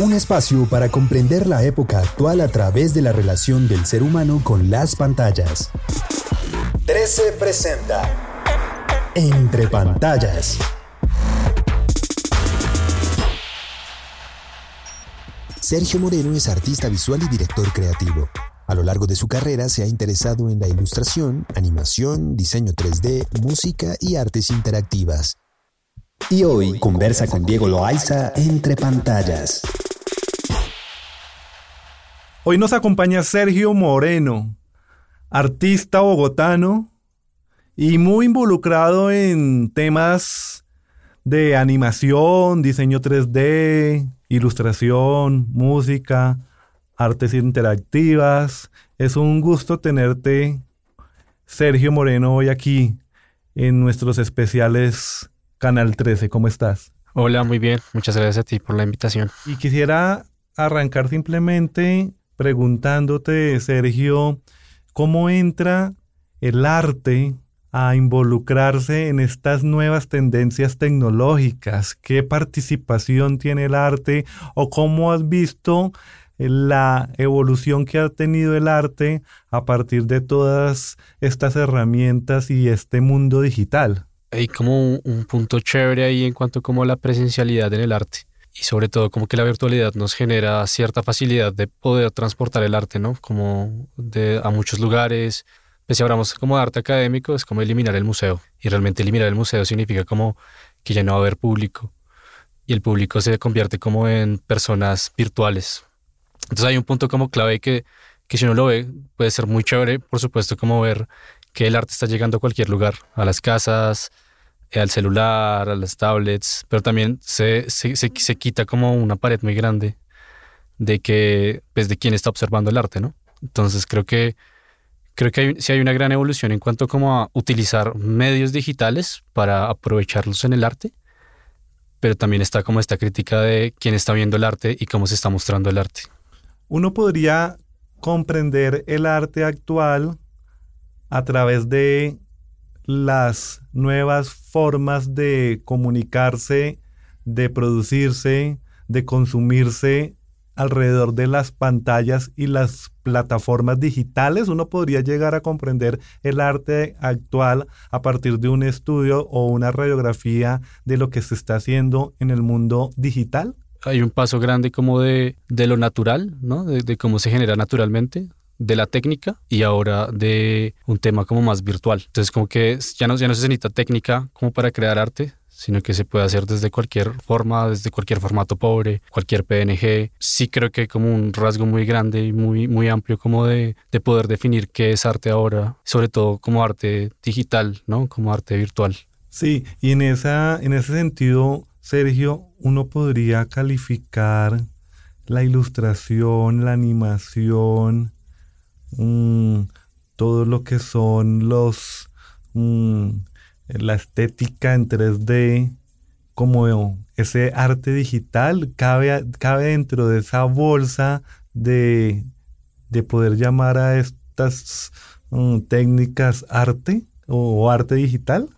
Un espacio para comprender la época actual a través de la relación del ser humano con las pantallas. 13 presenta Entre pantallas. Sergio Moreno es artista visual y director creativo. A lo largo de su carrera se ha interesado en la ilustración, animación, diseño 3D, música y artes interactivas. Y hoy conversa con Diego Loaiza entre pantallas. Hoy nos acompaña Sergio Moreno, artista bogotano y muy involucrado en temas de animación, diseño 3D, ilustración, música, artes interactivas. Es un gusto tenerte, Sergio Moreno, hoy aquí en nuestros especiales Canal 13. ¿Cómo estás? Hola, muy bien. Muchas gracias a ti por la invitación. Y quisiera arrancar simplemente preguntándote, Sergio, ¿cómo entra el arte a involucrarse en estas nuevas tendencias tecnológicas? ¿Qué participación tiene el arte o cómo has visto la evolución que ha tenido el arte a partir de todas estas herramientas y este mundo digital? Hay como un, punto chévere ahí en cuanto como la presencialidad en el arte y sobre todo como que la virtualidad nos genera cierta facilidad de poder transportar el arte, ¿no? Como de, a muchos lugares, pues si hablamos como de arte académico, es como eliminar el museo. Y realmente eliminar el museo significa como que ya no va a haber público. Y el público se convierte como en personas virtuales. Entonces hay un punto como clave que, que si uno lo ve, puede ser muy chévere, por supuesto, como ver que el arte está llegando a cualquier lugar, a las casas, al celular, a las tablets, pero también se, se, se, se quita como una pared muy grande de que, pues, de quién está observando el arte, ¿no? Entonces creo que creo que hay, sí hay una gran evolución en cuanto como a utilizar medios digitales para aprovecharlos en el arte, pero también está como esta crítica de quién está viendo el arte y cómo se está mostrando el arte. Uno podría comprender el arte actual a través de las nuevas formas de comunicarse, de producirse, de consumirse alrededor de las pantallas y las plataformas digitales, uno podría llegar a comprender el arte actual a partir de un estudio o una radiografía de lo que se está haciendo en el mundo digital? Hay un paso grande como de, de lo natural, ¿no? De, de, cómo se genera naturalmente, de la técnica y ahora de un tema como más virtual. Entonces como que ya no, ya no se necesita técnica como para crear arte, sino que se puede hacer desde cualquier forma, desde cualquier formato pobre, cualquier PNG. Sí creo que como un rasgo muy grande y muy, muy amplio como de, de poder definir qué es arte ahora, sobre todo como arte digital, ¿no? Como arte virtual. Sí, y en, esa, en ese sentido, Sergio, uno podría calificar la ilustración, la animación, mmm, todo lo que son los... Mmm, la estética en 3D, como ese arte digital, cabe, cabe dentro de esa bolsa de, de poder llamar a estas um, técnicas arte o, arte digital?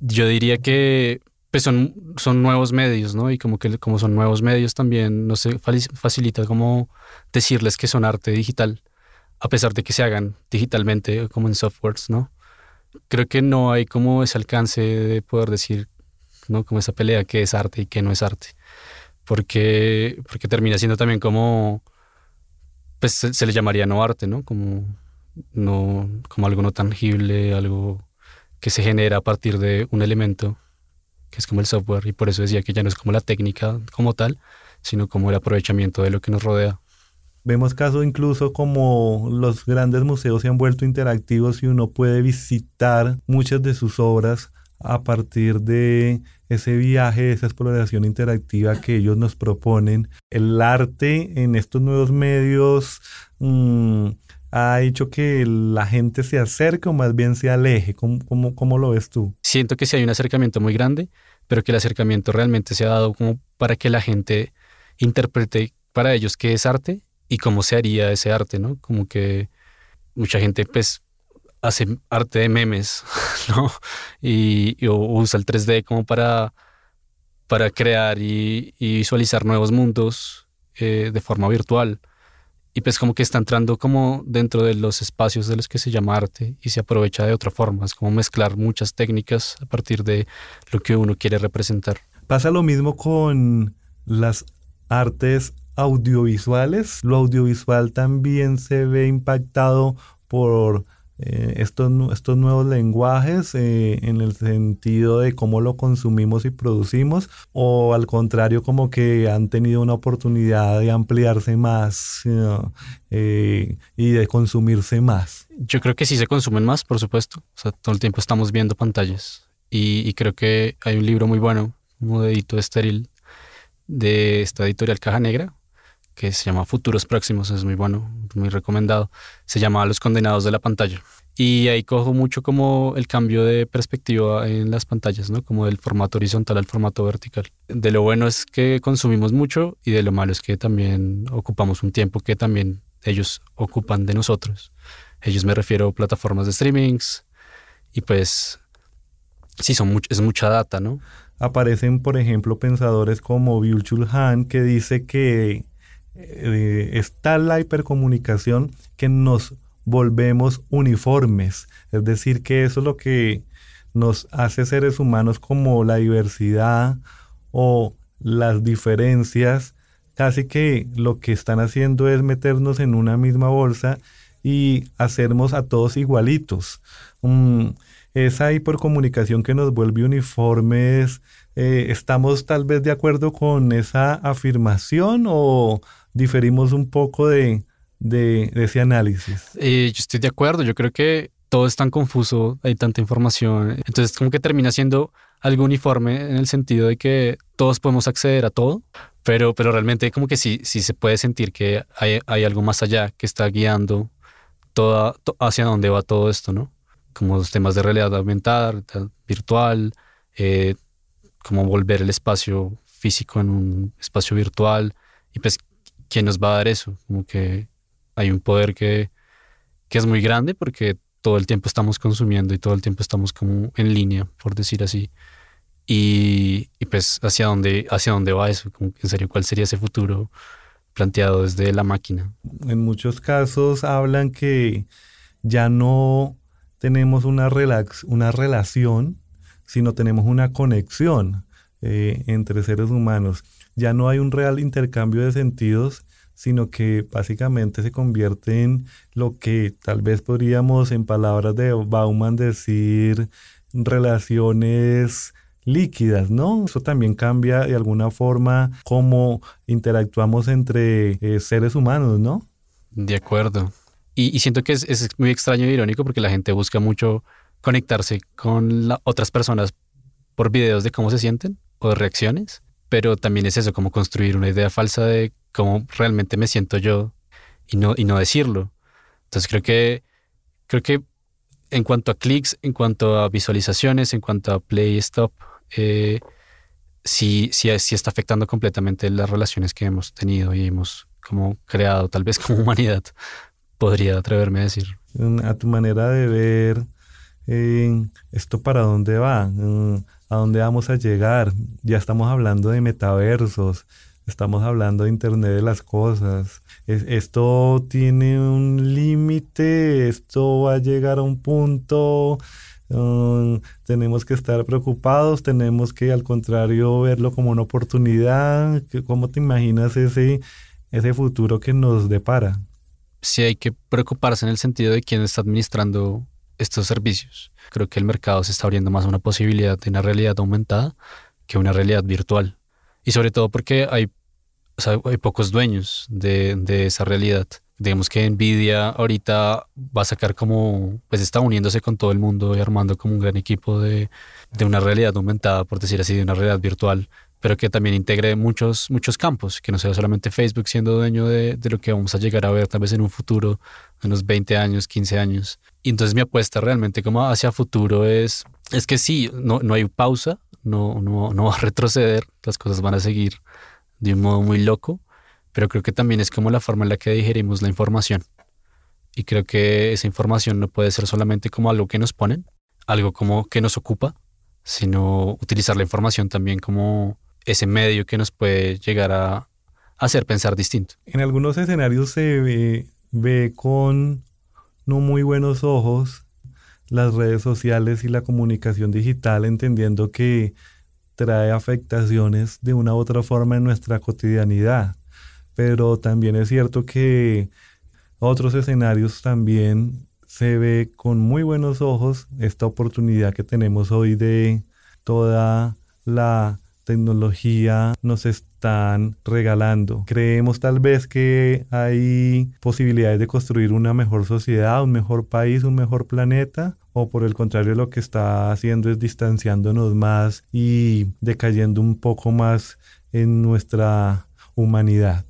Yo diría que pues son, son nuevos medios, ¿no? Y como que como son nuevos medios también no se facilita como decirles que son arte digital, a pesar de que se hagan digitalmente como en softwares, ¿no? creo que no hay como ese alcance de poder decir, ¿no? Como esa pelea que es arte y que no es arte. Porque, porque termina siendo también como, pues se, le llamaría no arte, ¿no? Como, no, como algo no tangible, algo que se genera a partir de un elemento, que es como el software, y por eso decía que ya no es como la técnica como tal, sino como el aprovechamiento de lo que nos rodea. Vemos casos incluso como los grandes museos se han vuelto interactivos y uno puede visitar muchas de sus obras a partir de ese viaje, esa exploración interactiva que ellos nos proponen. El arte en estos nuevos medios mmm, ha hecho que la gente se acerque o más bien se aleje? ¿Cómo, cómo, cómo lo ves tú? Siento que sí hay un acercamiento muy grande, pero que el acercamiento realmente se ha dado como para que la gente interprete para ellos qué es arte y cómo se haría ese arte, ¿no? Como que mucha gente pues hace arte de memes, ¿no? Y, usa el 3D como para, para crear y, visualizar nuevos mundos eh, de forma virtual. Y pues como que está entrando como dentro de los espacios de los que se llama arte y se aprovecha de otra forma. Es como mezclar muchas técnicas a partir de lo que uno quiere representar. Pasa lo mismo con las artes audiovisuales. Lo audiovisual también se ve impactado por eh, estos, estos nuevos lenguajes eh, en el sentido de cómo lo consumimos y producimos o al contrario como que han tenido una oportunidad de ampliarse más eh, y de consumirse más? Yo creo que sí se consumen más, por supuesto. O sea, todo el tiempo estamos viendo pantallas y, creo que hay un libro muy bueno, un Edito Estéril, de esta editorial Caja Negra, que se llama Futuros Próximos, es muy bueno, muy recomendado. Se llama Los Condenados de la Pantalla. Y ahí cojo mucho como el cambio de perspectiva en las pantallas, ¿no? Como del formato horizontal al formato vertical. De lo bueno es que consumimos mucho y de lo malo es que también ocupamos un tiempo que también ellos ocupan de nosotros. Ellos me refiero a plataformas de streamings y pues sí, son es mucha data, ¿no? Aparecen, por ejemplo, pensadores como Byul-Chul Han que dice que eh, está la hipercomunicación que nos volvemos uniformes. Es decir, que eso es lo que nos hace seres humanos como la diversidad o las diferencias. Casi que lo que están haciendo es meternos en una misma bolsa y hacernos a todos igualitos. Mm, esa hipercomunicación que nos vuelve uniformes, eh, ¿estamos tal vez de acuerdo con esa afirmación o diferimos un poco de, ese análisis. Eh, yo estoy de acuerdo, yo creo que todo es tan confuso, hay tanta información, entonces como que termina siendo algo uniforme en el sentido de que todos podemos acceder a todo, pero, pero realmente como que sí, sí se puede sentir que hay, algo más allá que está guiando toda, hacia dónde va todo esto, ¿no? Como los temas de realidad aumentada, virtual, eh, como volver el espacio físico en un espacio virtual, y pues ¿quién nos va a dar eso? Como que hay un poder que, es muy grande porque todo el tiempo estamos consumiendo y todo el tiempo estamos como en línea, por decir así. Y, pues hacia dónde, hacia dónde va eso, como en serio, cuál sería ese futuro planteado desde la máquina. En muchos casos hablan que ya no tenemos una, relax, una relación, sino tenemos una conexión eh, entre seres humanos ya no hay un real intercambio de sentidos, sino que básicamente se convierte en lo que tal vez podríamos en palabras de Bauman decir relaciones líquidas, ¿no? Eso también cambia de alguna forma cómo interactuamos entre eh, seres humanos, ¿no? De acuerdo. Y, siento que es, muy extraño e irónico porque la gente busca mucho conectarse con otras personas por videos de cómo se sienten o de reacciones pero también es eso, como construir una idea falsa de cómo realmente me siento yo y no, y no decirlo. Entonces creo que, creo que en cuanto a clics, en cuanto a visualizaciones, en cuanto a play stop, eh, sí, sí, sí está afectando completamente las relaciones que hemos tenido y hemos como creado, tal vez como humanidad, podría atreverme a decir. A tu manera de ver, eh, ¿esto para dónde va? A dónde vamos a llegar. Ya estamos hablando de metaversos, estamos hablando de Internet de las Cosas. esto tiene un límite, esto va a llegar a un punto. Um, tenemos que estar preocupados, tenemos que al contrario verlo como una oportunidad. ¿Cómo te imaginas ese, ese futuro que nos depara? Sí, hay que preocuparse en el sentido de quién está administrando estos servicios. Creo que el mercado se está abriendo más a una posibilidad de una realidad aumentada que una realidad virtual. Y sobre todo porque hay, hay pocos dueños de, de, esa realidad. Digamos que Nvidia ahorita va a sacar como, pues está uniéndose con todo el mundo y armando como un gran equipo de, de una realidad aumentada, por decir así, de una realidad virtual pero que también integre muchos, muchos campos, que no sea solamente Facebook siendo dueño de, de, lo que vamos a llegar a ver tal vez en un futuro, en unos 20 años, 15 años. Y entonces mi apuesta realmente como hacia futuro es, es que sí, no, no hay pausa, no, no, no va a retroceder, las cosas van a seguir de un modo muy loco, pero creo que también es como la forma en la que digerimos la información. Y creo que esa información no puede ser solamente como algo que nos ponen, algo como que nos ocupa, sino utilizar la información también como ese medio que nos puede llegar a hacer pensar distinto. En algunos escenarios se ve, con no muy buenos ojos las redes sociales y la comunicación digital, entendiendo que trae afectaciones de una u otra forma en nuestra cotidianidad. Pero también es cierto que otros escenarios también se ve con muy buenos ojos esta oportunidad que tenemos hoy de toda la tecnología nos están regalando. Creemos tal vez que hay posibilidades de construir una mejor sociedad, un mejor país, un mejor planeta, o por el contrario lo que está haciendo es distanciándonos más y decayendo un poco más en nuestra humanidad.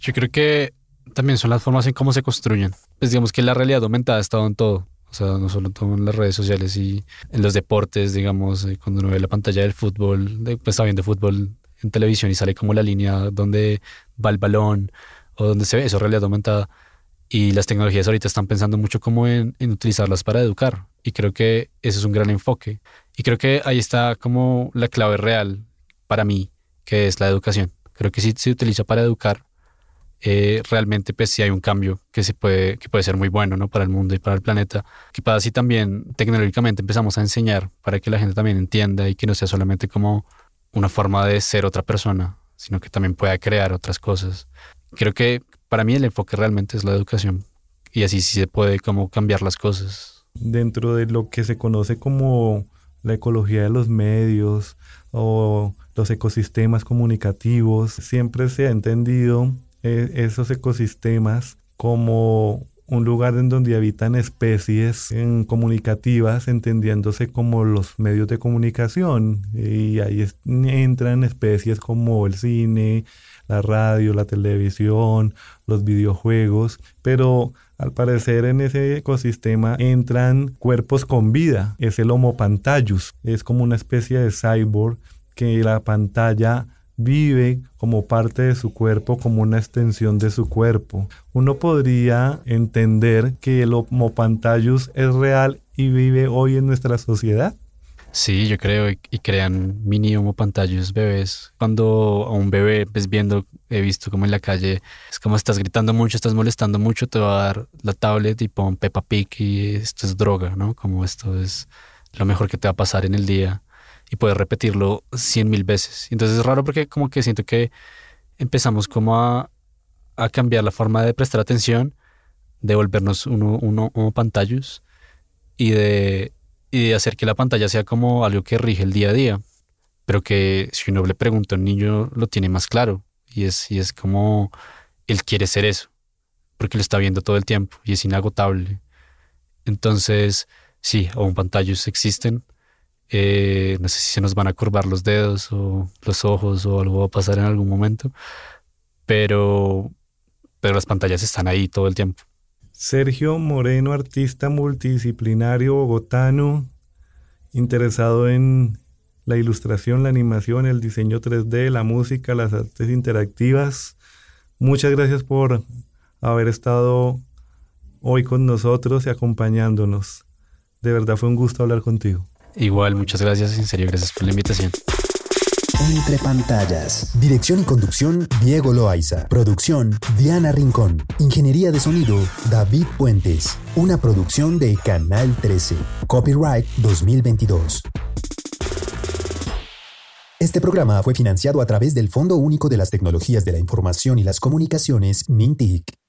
Yo creo que también son las formas en cómo se construyen. Pues digamos que la realidad aumentada ha estado en todo. O sea, no solo en las redes sociales y en los deportes, digamos, eh, cuando uno ve la pantalla del fútbol, pues está viendo fútbol en televisión y sale como la línea donde va el balón o donde se ve eso, realidad aumentada. Y las tecnologías ahorita están pensando mucho como en, en, utilizarlas para educar. Y creo que ese es un gran enfoque. Y creo que ahí está como la clave real para mí, que es la educación. Creo que si se utiliza para educar, eh, realmente pues sí hay un cambio que se puede que puede ser muy bueno ¿no? para el mundo y para el planeta. Que pasa si también tecnológicamente empezamos a enseñar para que la gente también entienda y que no sea solamente como una forma de ser otra persona sino que también pueda crear otras cosas. Creo que para mí el enfoque realmente es la educación y así sí se puede como cambiar las cosas. Dentro de lo que se conoce como la ecología de los medios o los ecosistemas comunicativos siempre se ha entendido e, esos ecosistemas como un lugar en donde habitan especies comunicativas, entendiéndose como los medios de comunicación. Y ahí entran especies como el cine, la radio, la televisión, los videojuegos, pero al parecer en ese ecosistema entran cuerpos con vida. Es el Homo pantallus, es como una especie de cyborg que la pantalla vive como parte de su cuerpo, como una extensión de su cuerpo. Uno podría entender que el Homo pantallus es real y vive hoy en nuestra sociedad. Sí, yo creo, y, crean mini homo pantallus bebés. Cuando a un bebé ves viendo, he visto como en la calle, es como estás gritando mucho, estás molestando mucho, te va a dar la tablet y pon Peppa Pig y esto es droga, ¿no? Como esto es lo mejor que te va a pasar en el día y puedes repetirlo cien mil veces. Entonces es raro porque como que siento que empezamos como a, a cambiar la forma de prestar atención, de volvernos uno, uno, uno pantallos y de, y de hacer que la pantalla sea como algo que rige el día a día. Pero que si uno le pregunta a un niño lo tiene más claro y es, y es como él quiere ser eso, porque lo está viendo todo el tiempo y es inagotable. Entonces, sí, un pantallos existen, eh, no sé si se nos van a curvar los dedos o los ojos o algo va a pasar en algún momento, pero, pero las pantallas están ahí todo el tiempo. Sergio Moreno, artista multidisciplinario bogotano, interesado en la ilustración, la animación, el diseño 3D, la música, las artes interactivas. Muchas gracias por haber estado hoy con nosotros y acompañándonos. De verdad fue un gusto hablar contigo. Igual, muchas gracias, en serio, gracias por la invitación. Entre pantallas. Dirección y conducción, Diego Loaiza. Producción, Diana Rincón. Ingeniería de sonido, David Puentes. Una producción de Canal 13. Copyright 2022. Este programa fue financiado a través del Fondo Único de las Tecnologías de la Información y las Comunicaciones, MINTIC.